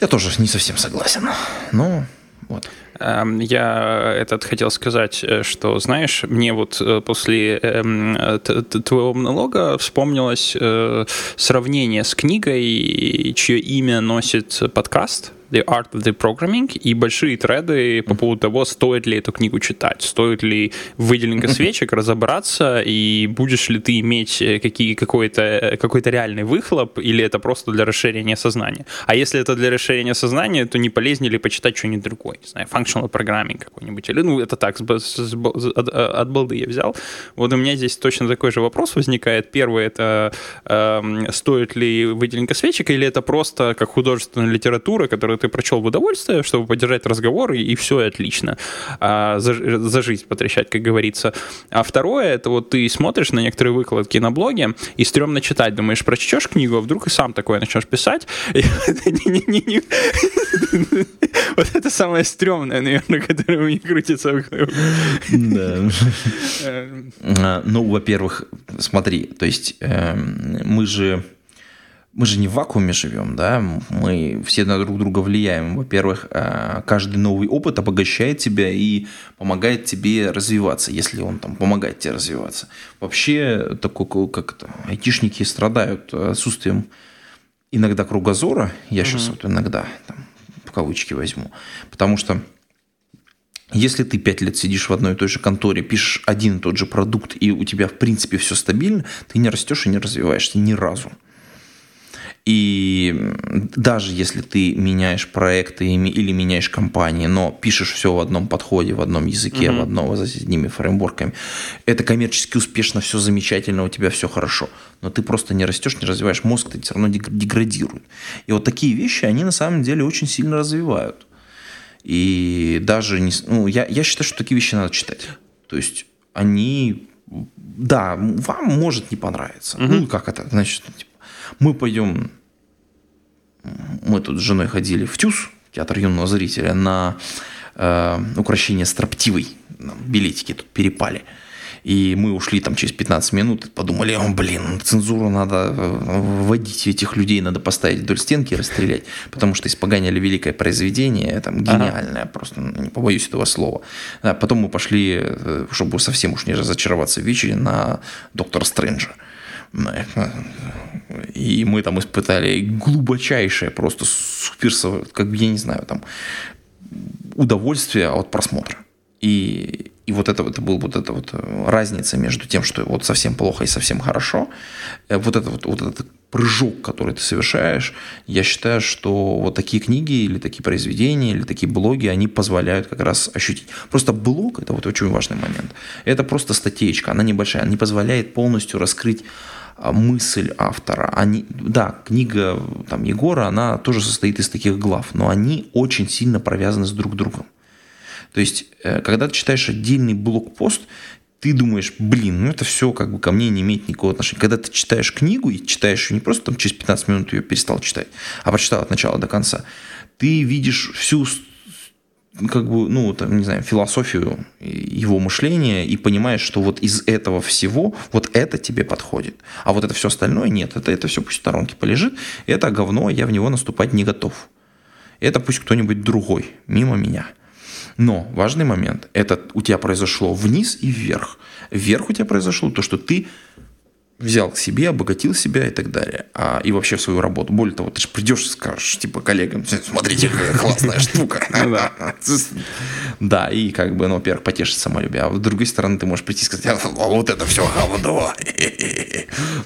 я тоже не совсем согласен, но вот. Эм, я этот хотел сказать, э, что, знаешь, мне вот э, после эм, твоего монолога вспомнилось э, сравнение с книгой, чье имя носит подкаст The Art of the Programming и большие треды по поводу того, стоит ли эту книгу читать, стоит ли выделенка свечек разобраться, и будешь ли ты иметь э, какие, какой-то, э, какой-то реальный выхлоп, или это просто для расширения сознания. А если это для расширения сознания, то не полезнее ли почитать что-нибудь другое, не знаю, functional programming какой-нибудь, или, ну, это так, с, с, с, от, от балды я взял. Вот у меня здесь точно такой же вопрос возникает. Первый, это э, стоит ли выделенка свечек, или это просто как художественная литература, которая ты прочел в удовольствие, чтобы поддержать разговор, и, и все, отлично. А, за, за жизнь потрещать, как говорится. А второе, это вот ты смотришь на некоторые выкладки на блоге, и стрёмно читать, думаешь, прочтешь книгу, а вдруг и сам такое начнешь писать. Вот это самое стрёмное, наверное, которое у меня крутится вокруг. Да. А, ну, во-первых, смотри, то есть эм, мы же мы же не в вакууме живем, да, мы все на друг друга влияем. Во-первых, э, каждый новый опыт обогащает тебя и помогает тебе развиваться, если он там помогает тебе развиваться. Вообще, такой, как это, айтишники страдают отсутствием иногда кругозора, я сейчас вот иногда там, в кавычки возьму, потому что если ты пять лет сидишь в одной и той же конторе, пишешь один и тот же продукт, и у тебя, в принципе, все стабильно, ты не растешь и не развиваешься ни разу. И даже если ты меняешь проекты или меняешь компании, но пишешь все в одном подходе, в одном языке, mm-hmm. в одном с одними фреймворками, это коммерчески успешно, все замечательно, у тебя все хорошо. Но ты просто не растешь, не развиваешь мозг, ты все равно деградирует. И вот такие вещи, они на самом деле очень сильно развивают. И даже не, ну, я, я считаю, что такие вещи надо читать. То есть они, да, вам может не понравиться. Mm-hmm. Ну, как это, значит, типа, мы пойдем, мы тут с женой ходили в ТЮЗ, театр юного зрителя, на э, украшение строптивой. Билетики тут перепали. И мы ушли там через 15 минут, подумали, о, блин, цензуру надо э, вводить, этих людей надо поставить вдоль стенки и расстрелять, потому что испоганили великое произведение, там, гениальное, ага. просто ну, не побоюсь этого слова. А потом мы пошли, э, чтобы совсем уж не разочароваться в вечере, на Доктора Стрэнджа. И мы там испытали глубочайшее просто супер, как бы, я не знаю, там, удовольствие от просмотра. И, и вот это, это была вот эта вот разница между тем, что вот совсем плохо и совсем хорошо. Э, вот, это, вот, вот этот прыжок, который ты совершаешь, я считаю, что вот такие книги или такие произведения, или такие блоги, они позволяют как раз ощутить. Просто блог, это вот очень важный момент, это просто статейка, она небольшая, она не позволяет полностью раскрыть мысль автора. Они, да, книга там, Егора, она тоже состоит из таких глав, но они очень сильно провязаны с друг другом. То есть, э, когда ты читаешь отдельный блокпост, ты думаешь, блин, ну это все как бы ко мне не имеет никакого отношения. Когда ты читаешь книгу и читаешь ее не просто там через 15 минут ее перестал читать, а прочитал от начала до конца, ты видишь всю как бы, ну, там, не знаю, философию его мышления и понимаешь, что вот из этого всего вот это тебе подходит. А вот это все остальное нет. Это, это все пусть в сторонке полежит. Это говно, я в него наступать не готов. Это пусть кто-нибудь другой, мимо меня. Но важный момент, это у тебя произошло вниз и вверх. Вверх у тебя произошло то, что ты взял к себе, обогатил себя и так далее. А, и вообще в свою работу. Более того, ты же придешь и скажешь, типа, коллегам, смотрите, какая классная штука. (laughs) Ну (laughs) да, и как бы, ну, во-первых, потешить самолюбие. А с другой стороны, ты можешь прийти и сказать, а вот это все говно. (laughs)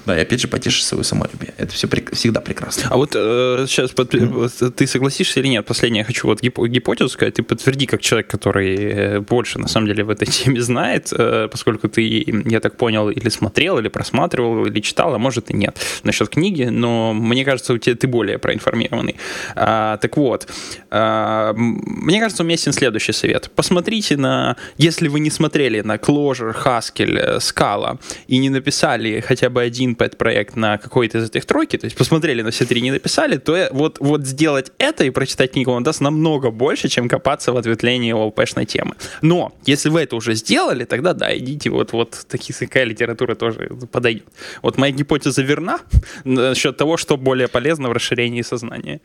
Да, и опять же потешить свое самолюбие. Это все всегда прекрасно. А вот сейчас э, ты согласишься или нет? Последнее я хочу вот гипотезу сказать. Ты подтверди, как человек, который э, больше, на самом деле, в этой теме знает, э, поскольку ты, я так понял, или смотрел, или просматривал рассматривал или читал, а может и нет насчет книги, но мне кажется, у тебя ты более проинформированный. А, так вот, а, мне кажется, уместен следующий совет. Посмотрите на, если вы не смотрели на Clojure, Haskell, Scala и не написали хотя бы один пэт-проект на какой-то из этих тройки, то есть посмотрели на все три не написали, то вот, вот сделать это и прочитать книгу он даст намного больше, чем копаться в ответвлении ОЛПшной темы. Но если вы это уже сделали, тогда да, идите, вот, вот такие, такая литература тоже подойдет. Вот моя гипотеза верна (laughs) насчет того, что более полезно в расширении сознания.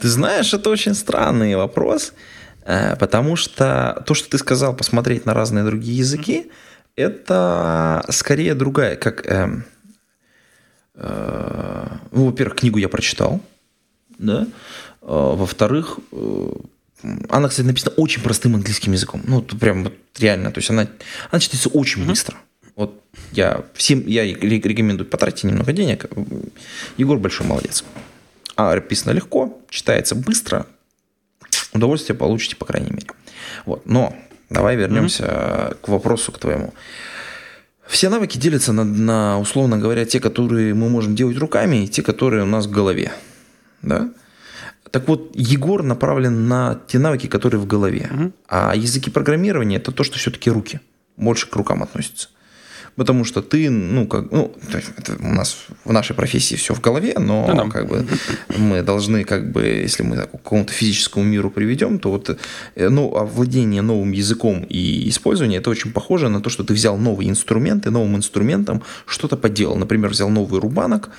Ты знаешь, это очень странный вопрос, э, потому что то, что ты сказал, посмотреть на разные другие языки, это скорее другая, как... Э, э, ну, во-первых, книгу я прочитал, да, э, во-вторых, э, она, кстати, написана очень простым английским языком. Ну, прям вот реально. То есть она, она читается очень mm-hmm. быстро. Вот я всем я рекомендую потратить немного денег. Егор большой молодец. А написано легко, читается быстро. Удовольствие получите, по крайней мере. Вот. Но давай вернемся mm-hmm. к вопросу к твоему. Все навыки делятся на, на, условно говоря, те, которые мы можем делать руками, и те, которые у нас в голове. Да? Так вот, Егор направлен на те навыки, которые в голове. Угу. А языки программирования это то, что все-таки руки. Больше к рукам относится. Потому что ты, ну, как, ну, это у нас в нашей профессии все в голове, но да, да. как бы мы должны, как бы, если мы к какому-то физическому миру приведем, то вот э, ну, овладение новым языком и использование это очень похоже на то, что ты взял новый инструмент и новым инструментом что-то поделал. Например, взял новый рубанок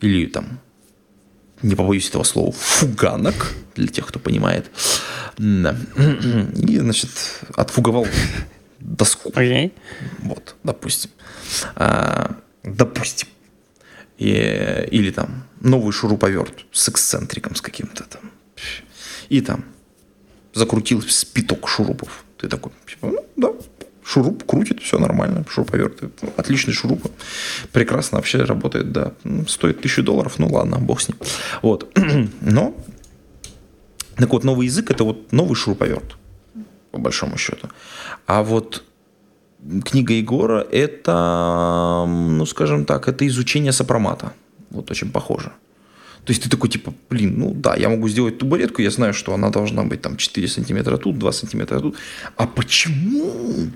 или там не побоюсь этого слова, фуганок, для тех, кто понимает. И, значит, отфуговал доску. Okay. Вот, допустим. А, допустим. И, или там новый шуруповерт с эксцентриком, с каким-то там. И там закрутил спиток шурупов. Ты такой, типа, ну, да, шуруп крутит, все нормально, шуруповерт, отличный шуруп, прекрасно вообще работает, да, ну, стоит тысячу долларов, ну ладно, бог с ним. Вот, (clears throat) но, так вот, новый язык это вот новый шуруповерт, по большому счету. А вот книга Егора это, ну скажем так, это изучение сопромата, вот очень похоже. То есть ты такой, типа, блин, ну да, я могу сделать табуретку, я знаю, что она должна быть там 4 сантиметра тут, 2 сантиметра тут. А почему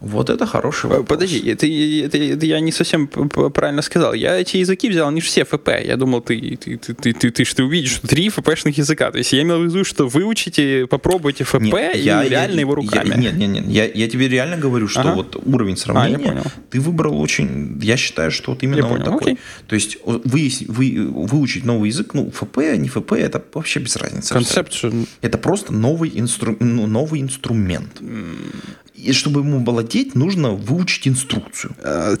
вот это хороший вопрос. Подожди, это, это, это я не совсем правильно сказал. Я эти языки взял не все ФП. Я думал, ты, ты, ты, ты, ты, ты, ты увидишь три ФПшных языка. То есть я имел в виду, что выучите, попробуйте ФП нет, и я, реально я, его руками. Я, нет, нет, нет. Я, я тебе реально говорю, что ага. вот уровень сравнения а, ты выбрал очень... Я считаю, что вот именно я вот понял, такой. Окей. То есть вы, вы, выучить новый язык, ну, ФП, не ФП, это вообще без разницы. Концепт. Это просто новый, инстру, ну, новый инструмент. И чтобы ему владеть, нужно выучить инструкцию. А,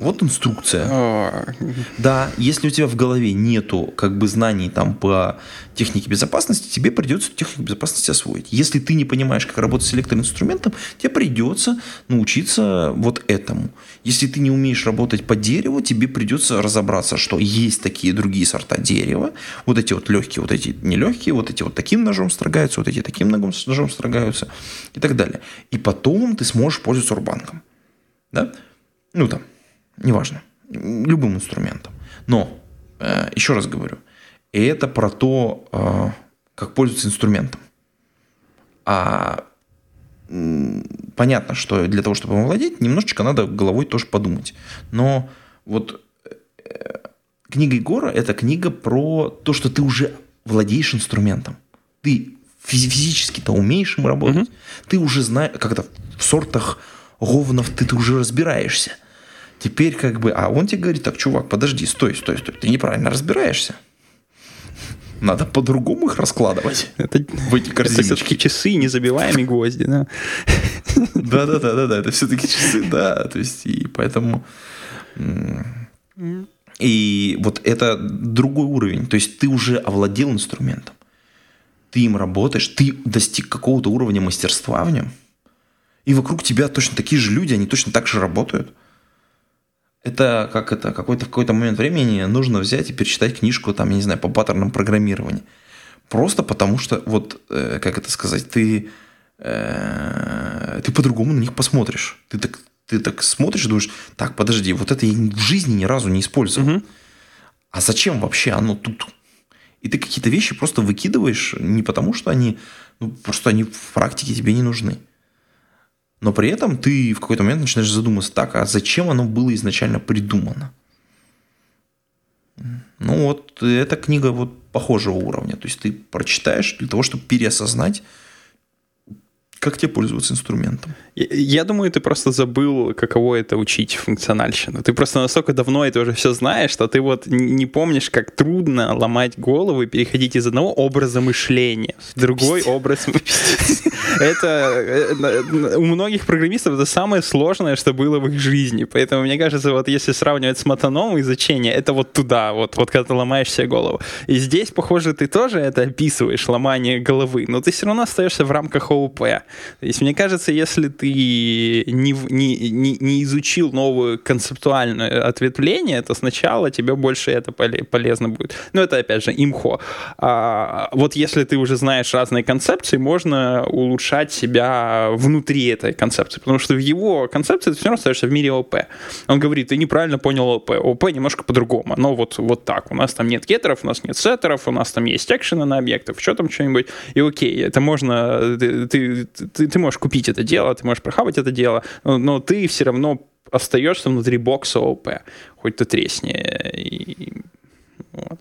вот инструкция. А. Да, если у тебя в голове нету как бы знаний там по технике безопасности, тебе придется технику безопасности освоить. Если ты не понимаешь, как работать с электроинструментом, тебе придется научиться вот этому. Если ты не умеешь работать по дереву, тебе придется разобраться, что есть такие другие сорта дерева. Вот эти вот легкие, вот эти нелегкие, вот эти вот таким ножом строгаются, вот эти таким ножом строгаются и так далее. И потом ты сможешь пользоваться рубанком. Да? Ну там, неважно. Любым инструментом. Но, э, еще раз говорю, это про то, э, как пользоваться инструментом. А понятно, что для того, чтобы им владеть, немножечко надо головой тоже подумать. Но вот э, книга Егора – это книга про то, что ты уже владеешь инструментом. Ты физически-то умеешь им работать. Угу. Ты уже знаешь, как это в сортах говнов ты, ты уже разбираешься. Теперь как бы, а он тебе говорит, так, чувак, подожди, стой, стой, стой, ты неправильно разбираешься. Надо по-другому их раскладывать. Это, в эти корзиночки. Это все-таки часы, незабиваемые гвозди, да? Да-да-да, да, да, это все-таки часы, да. То есть, и поэтому... И вот это другой уровень. То есть ты уже овладел инструментом. Ты им работаешь, ты достиг какого-то уровня мастерства в нем. И вокруг тебя точно такие же люди, они точно так же работают это как это, какой-то в какой-то момент времени нужно взять и перечитать книжку, там, я не знаю, по паттернам программирования. Просто потому что, вот, э, как это сказать, ты, э, ты по-другому на них посмотришь. Ты так, ты так смотришь и думаешь, так, подожди, вот это я в жизни ни разу не использовал. Мгм. А зачем вообще оно тут? И ты какие-то вещи просто выкидываешь не потому, что они, ну, просто они в практике тебе не нужны. Но при этом ты в какой-то момент начинаешь задумываться, так, а зачем оно было изначально придумано? Ну вот, эта книга вот похожего уровня. То есть ты прочитаешь для того, чтобы переосознать, как тебе пользоваться инструментом. Я- Я думаю, ты просто забыл, каково это учить функциональщину. Ты просто настолько давно это уже все знаешь, что ты вот не помнишь, как трудно ломать голову и переходить из одного образа мышления в другой образ мышления. Это э, у многих программистов это самое сложное, что было в их жизни. Поэтому мне кажется, вот если сравнивать с матаном изучение, это вот туда, вот, вот когда ты ломаешь себе голову. И здесь, похоже, ты тоже это описываешь, ломание головы, но ты все равно остаешься в рамках ОУП. То есть, мне кажется, если ты не, не, не, не изучил новое концептуальное ответвление, то сначала тебе больше это поле- полезно будет. Ну, это, опять же, имхо. А, вот если ты уже знаешь разные концепции, можно улучшать себя внутри этой концепции, потому что в его концепции ты все равно остаешься в мире ОП. Он говорит, ты неправильно понял ОП. ОП немножко по-другому. Но вот, вот так. У нас там нет геттеров, у нас нет сеттеров, у нас там есть экшены на объектах, что там что-нибудь. И окей, это можно... Ты, ты, ты, ты можешь купить это дело, ты можешь прохавать это дело, но, но ты все равно остаешься внутри бокса ОП. Хоть ты тресни. И- вот.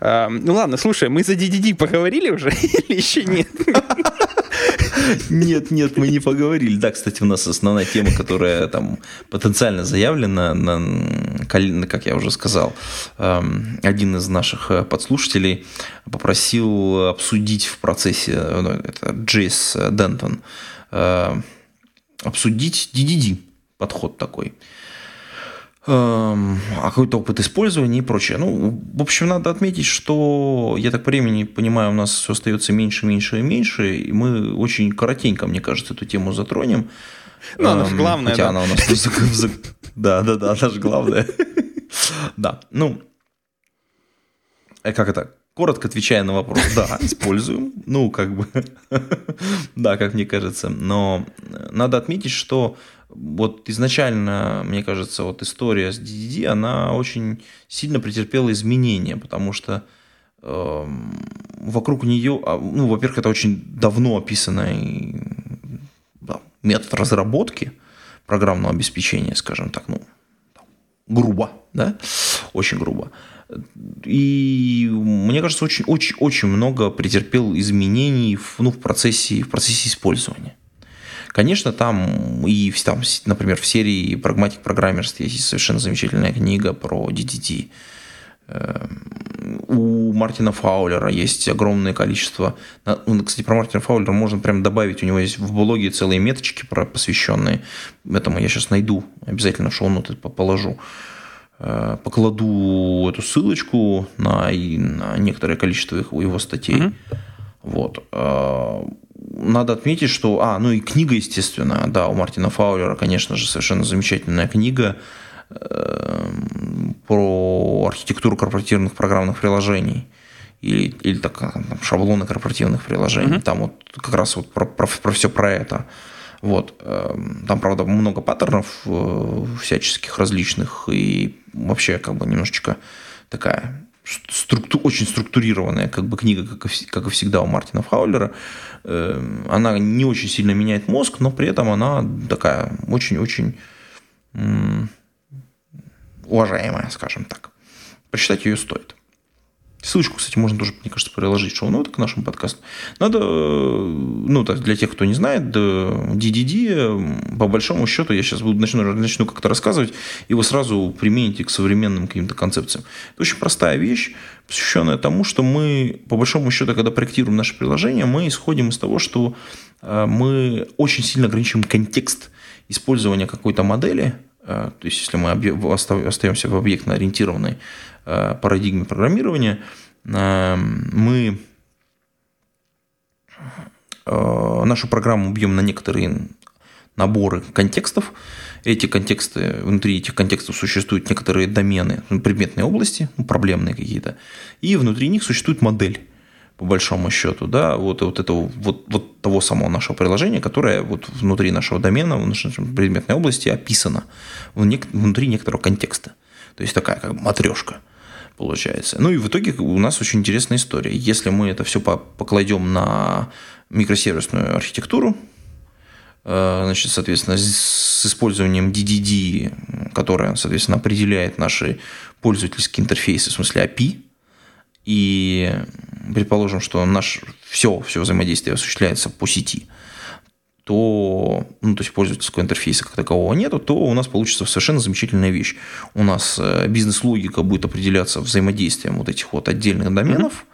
А, ну ладно, слушай, мы за DDD поговорили уже (laughs) или еще нет? Нет, нет, мы не поговорили. Да, кстати, у нас основная тема, которая там потенциально заявлена, на, как я уже сказал, эм, один из наших э, подслушателей попросил обсудить в процессе, э, ну, это Джейс Дентон, э, обсудить DDD, подход такой. Эм, а какой-то опыт использования и прочее. Ну, в общем, надо отметить, что, я так по времени понимаю, у нас все остается меньше, меньше и меньше, и мы очень коротенько, мне кажется, эту тему затронем. Ну, она Эм, главная, Хотя да. она у нас... Да, да, да, она же главная. Да, ну, э, как это? Коротко отвечая на вопрос, да, используем. Ну, как бы, да, как мне кажется. Но надо отметить, что вот изначально, мне кажется, вот история с DDD, она очень сильно претерпела изменения, потому что эм, вокруг нее, а, ну, во-первых, это очень давно описанный да, метод разработки программного обеспечения, скажем так, ну, грубо, да, очень грубо. И мне кажется, очень, очень, очень много претерпел изменений в, ну, в, процессе, в процессе использования. Конечно, там и там, например, в серии Pragmatic Programmers есть совершенно замечательная книга про DDD. Эм, У Мартина Фаулера есть огромное количество. ну, Кстати, про Мартина Фаулера можно прям добавить. У него есть в блоге целые меточки, посвященные этому. Я сейчас найду, обязательно шоу-ноты по- положу. Э, Покладу эту ссылочку на, на некоторое количество их- его статей. Мгм. Вот. Э, Надо отметить, что... А, ну и книга, естественно. Да, у Мартина Фаулера, конечно же, совершенно замечательная книга э, про архитектуру корпоративных программных приложений. Или, или так, там, шаблоны корпоративных приложений. Там вот как раз вот про, про, все про это. Вот. эм, Там, правда, много паттернов э, всяческих различных. И вообще как бы немножечко такая структу, очень структурированная как бы книга, как и, как и всегда у Мартина Фаулера. Эм, Она не очень сильно меняет мозг, но при этом она такая очень-очень уважаемая, скажем так. Прочитать ее стоит. Ссылочку, кстати, можно тоже, мне кажется, приложить шоу-ноты к нашему подкасту. Надо, э, ну, так, для тех, кто не знает, DDD, по большому счету, я сейчас буду, начну, начну как-то рассказывать, и вы сразу примените к современным каким-то концепциям. Это очень простая вещь, посвященная тому, что мы, по большому счету, когда проектируем наше приложение, мы исходим из того, что э, мы очень сильно ограничиваем контекст использования какой-то модели, Э, то есть если мы остаемся в объектно-ориентированной э, парадигме программирования, э, мы э, нашу программу бьем на некоторые наборы контекстов. Эти контексты, внутри этих контекстов существуют некоторые домены, ну, предметные области, ну, проблемные какие-то, и внутри них существует модель. по большому счету, да, вот, вот этого, вот, вот того самого нашего приложения, которое вот внутри нашего домена, в нашей предметной области описано внутри некоторого контекста. То есть такая как матрешка получается. Ну и в итоге у нас очень интересная история. Если мы это все покладем на микросервисную архитектуру, э, значит, соответственно, с использованием DDD, которая, соответственно, определяет наши пользовательские интерфейсы, в смысле API, и предположим, что наш все, все взаимодействие осуществляется по сети, то, ну, то есть пользовательского интерфейса как такового нету, то у нас получится совершенно замечательная вещь. У нас э, бизнес-логика будет определяться взаимодействием вот этих вот отдельных доменов,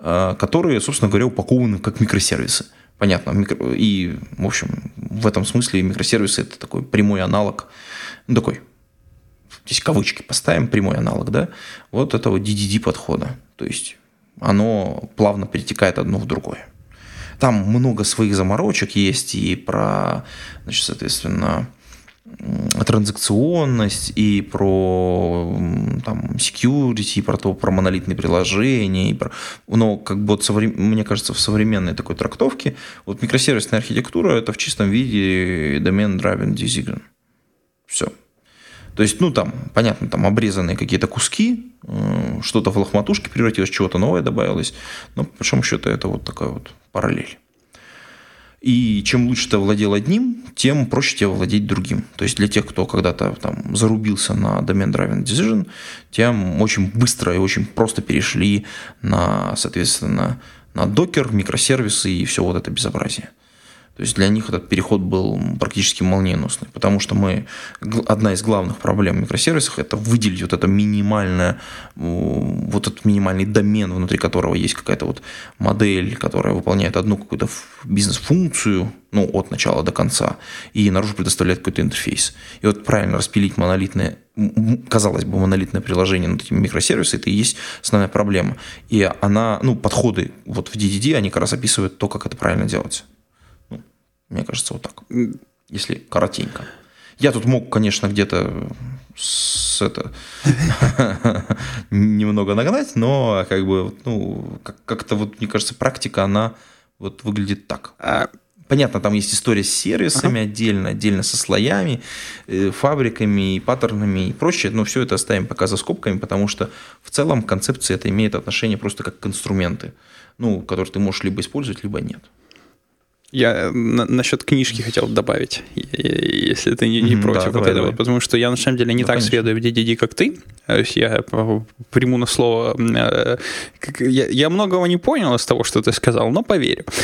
mm-hmm. которые, собственно говоря, упакованы как микросервисы. Понятно. И, в общем, в этом смысле микросервисы – это такой прямой аналог, ну, такой, здесь кавычки поставим, прямой аналог, да, вот этого DDD подхода. То есть оно плавно перетекает одно в другое. Там много своих заморочек есть и про, значит, соответственно, транзакционность, и про там, security, и про то, про монолитные приложения. И про... Но как бы вот соврем... мне кажется, в современной такой трактовке вот микросервисная архитектура это в чистом виде домен driven decision. Все. То есть, ну, там, понятно, там обрезанные какие-то куски, э, что-то в лохматушке превратилось, чего-то новое добавилось. Но, по большому счету, это вот такая вот параллель. И чем лучше ты владел одним, тем проще тебе владеть другим. То есть для тех, кто когда-то там зарубился на домен Driven Decision, тем очень быстро и очень просто перешли на, соответственно, на докер, микросервисы и все вот это безобразие. То есть для них этот переход был практически молниеносный, потому что мы одна из главных проблем в микросервисах это выделить вот это минимальное, вот этот минимальный домен, внутри которого есть какая-то вот модель, которая выполняет одну какую-то бизнес-функцию, ну, от начала до конца, и наружу предоставляет какой-то интерфейс. И вот правильно распилить монолитное, казалось бы, монолитное приложение на эти микросервисы, это и есть основная проблема. И она, ну, подходы вот в DDD, они как раз описывают то, как это правильно делать. Мне кажется, вот так. Если коротенько. Я тут мог, конечно, где-то с это (laughs) немного нагнать, но как бы, ну, как-то вот, мне кажется, практика, она вот выглядит так. А, понятно, там есть история с сервисами ага. отдельно, отдельно со слоями, э, фабриками, паттернами и прочее, но все это оставим пока за скобками, потому что в целом концепция это имеет отношение просто как к инструменты, ну, которые ты можешь либо использовать, либо нет. Я на, насчет книжки хотел добавить, если ты не, не против да, вот этого, потому что я на самом деле не да, так конечно. следую в DDD, как ты. Я приму на слово. Э, я, я многого не понял из того, что ты сказал, но поверю. (laughs)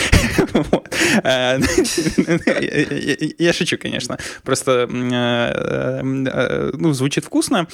Э, (laughs) я шучу, конечно. Просто э, ну, звучит вкусно.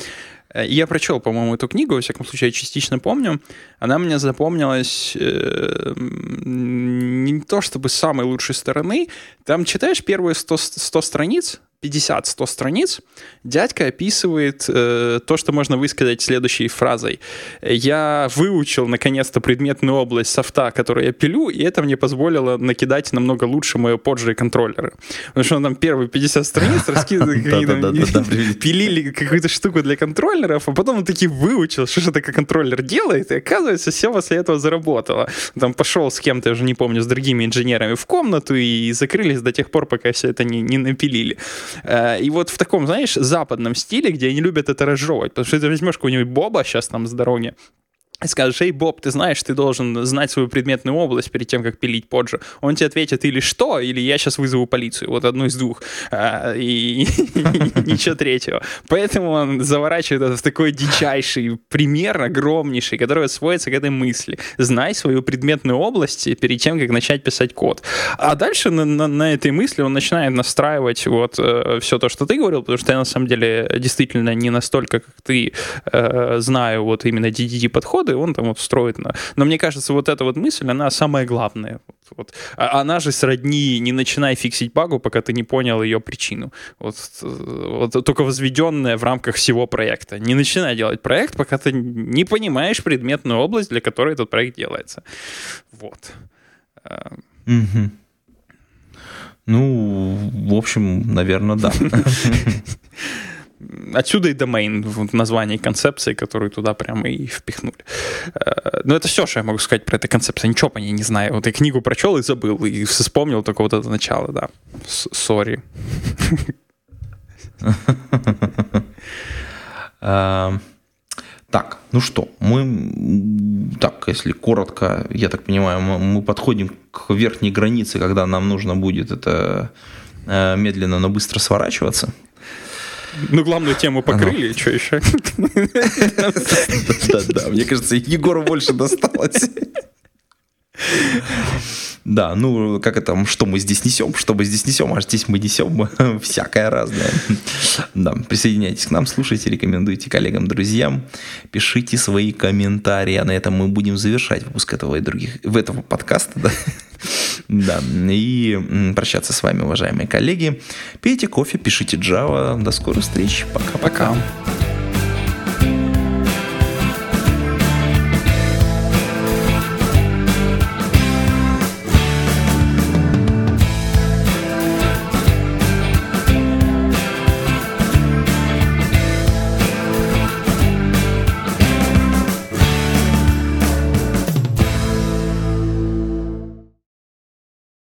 Э, я прочел, по-моему, эту книгу, во всяком случае, я частично помню. Она мне запомнилась э, не то чтобы с самой лучшей стороны. Там читаешь первые 100, 100 страниц, 50-100 страниц, дядька описывает э, то, что можно высказать следующей фразой. Я выучил, наконец-то, предметную область софта, которую я пилю, и это мне позволило накидать намного лучше мои поджи контроллеры. Потому что он там первые 50 страниц (laughs) пилили какую-то штуку для контроллеров, а потом он таки выучил, что же такой контроллер делает, и оказывается, все после этого заработало. Там пошел с кем-то, я уже не помню, с другими инженерами в комнату и закрылись до тех пор, пока все это не, не напилили. Э, и вот в таком, знаешь, западном стиле, где они любят это разжевывать. Потому что ты возьмешь какого-нибудь Боба сейчас там с дороги, скажешь, эй, Боб, ты знаешь, ты должен знать свою предметную область перед тем, как пилить поджи. Он тебе ответит или что, или я сейчас вызову полицию. Вот одну из двух. А, и (laughs) ничего третьего. Поэтому он заворачивает это в такой дичайший пример, огромнейший, который сводится к этой мысли. Знай свою предметную область перед тем, как начать писать код. А дальше на, этой мысли он начинает настраивать вот э, все то, что ты говорил, потому что я на самом деле действительно не настолько, как ты, э, знаю вот именно DDD-подходы, и он там вот строит. На... Но мне кажется, вот эта вот мысль, она самая главная. Вот, вот. А она же сродни «не начинай фиксить багу, пока ты не понял ее причину». Вот, вот только возведенная в рамках всего проекта. Не начинай делать проект, пока ты не понимаешь предметную область, для которой этот проект делается. Вот. Угу. Ну, в общем, наверное, да. (laughs) Отсюда и домен в названии концепции, которую туда прямо и впихнули. Э, но это все, что я могу сказать про эту концепцию. Ничего по ней не знаю. Вот я книгу прочел и забыл, и вспомнил только вот это начало, да. Сори. Так, ну что, мы, так, если коротко, я так понимаю, мы подходим к верхней границе, когда нам нужно будет это э, медленно, но быстро сворачиваться. Ну, главную тему покрыли, что еще? Да-да, мне кажется, Егору больше досталось. Да, ну, как это, что мы здесь несем, что мы здесь несем, а здесь мы несем (laughs) всякое разное. Да, присоединяйтесь к нам, слушайте, рекомендуйте коллегам, друзьям, пишите свои комментарии, а на этом мы будем завершать выпуск этого и других, в этого подкаста, да. Да, и прощаться с вами, уважаемые коллеги. Пейте кофе, пишите Java. До скорых встреч. Пока-пока.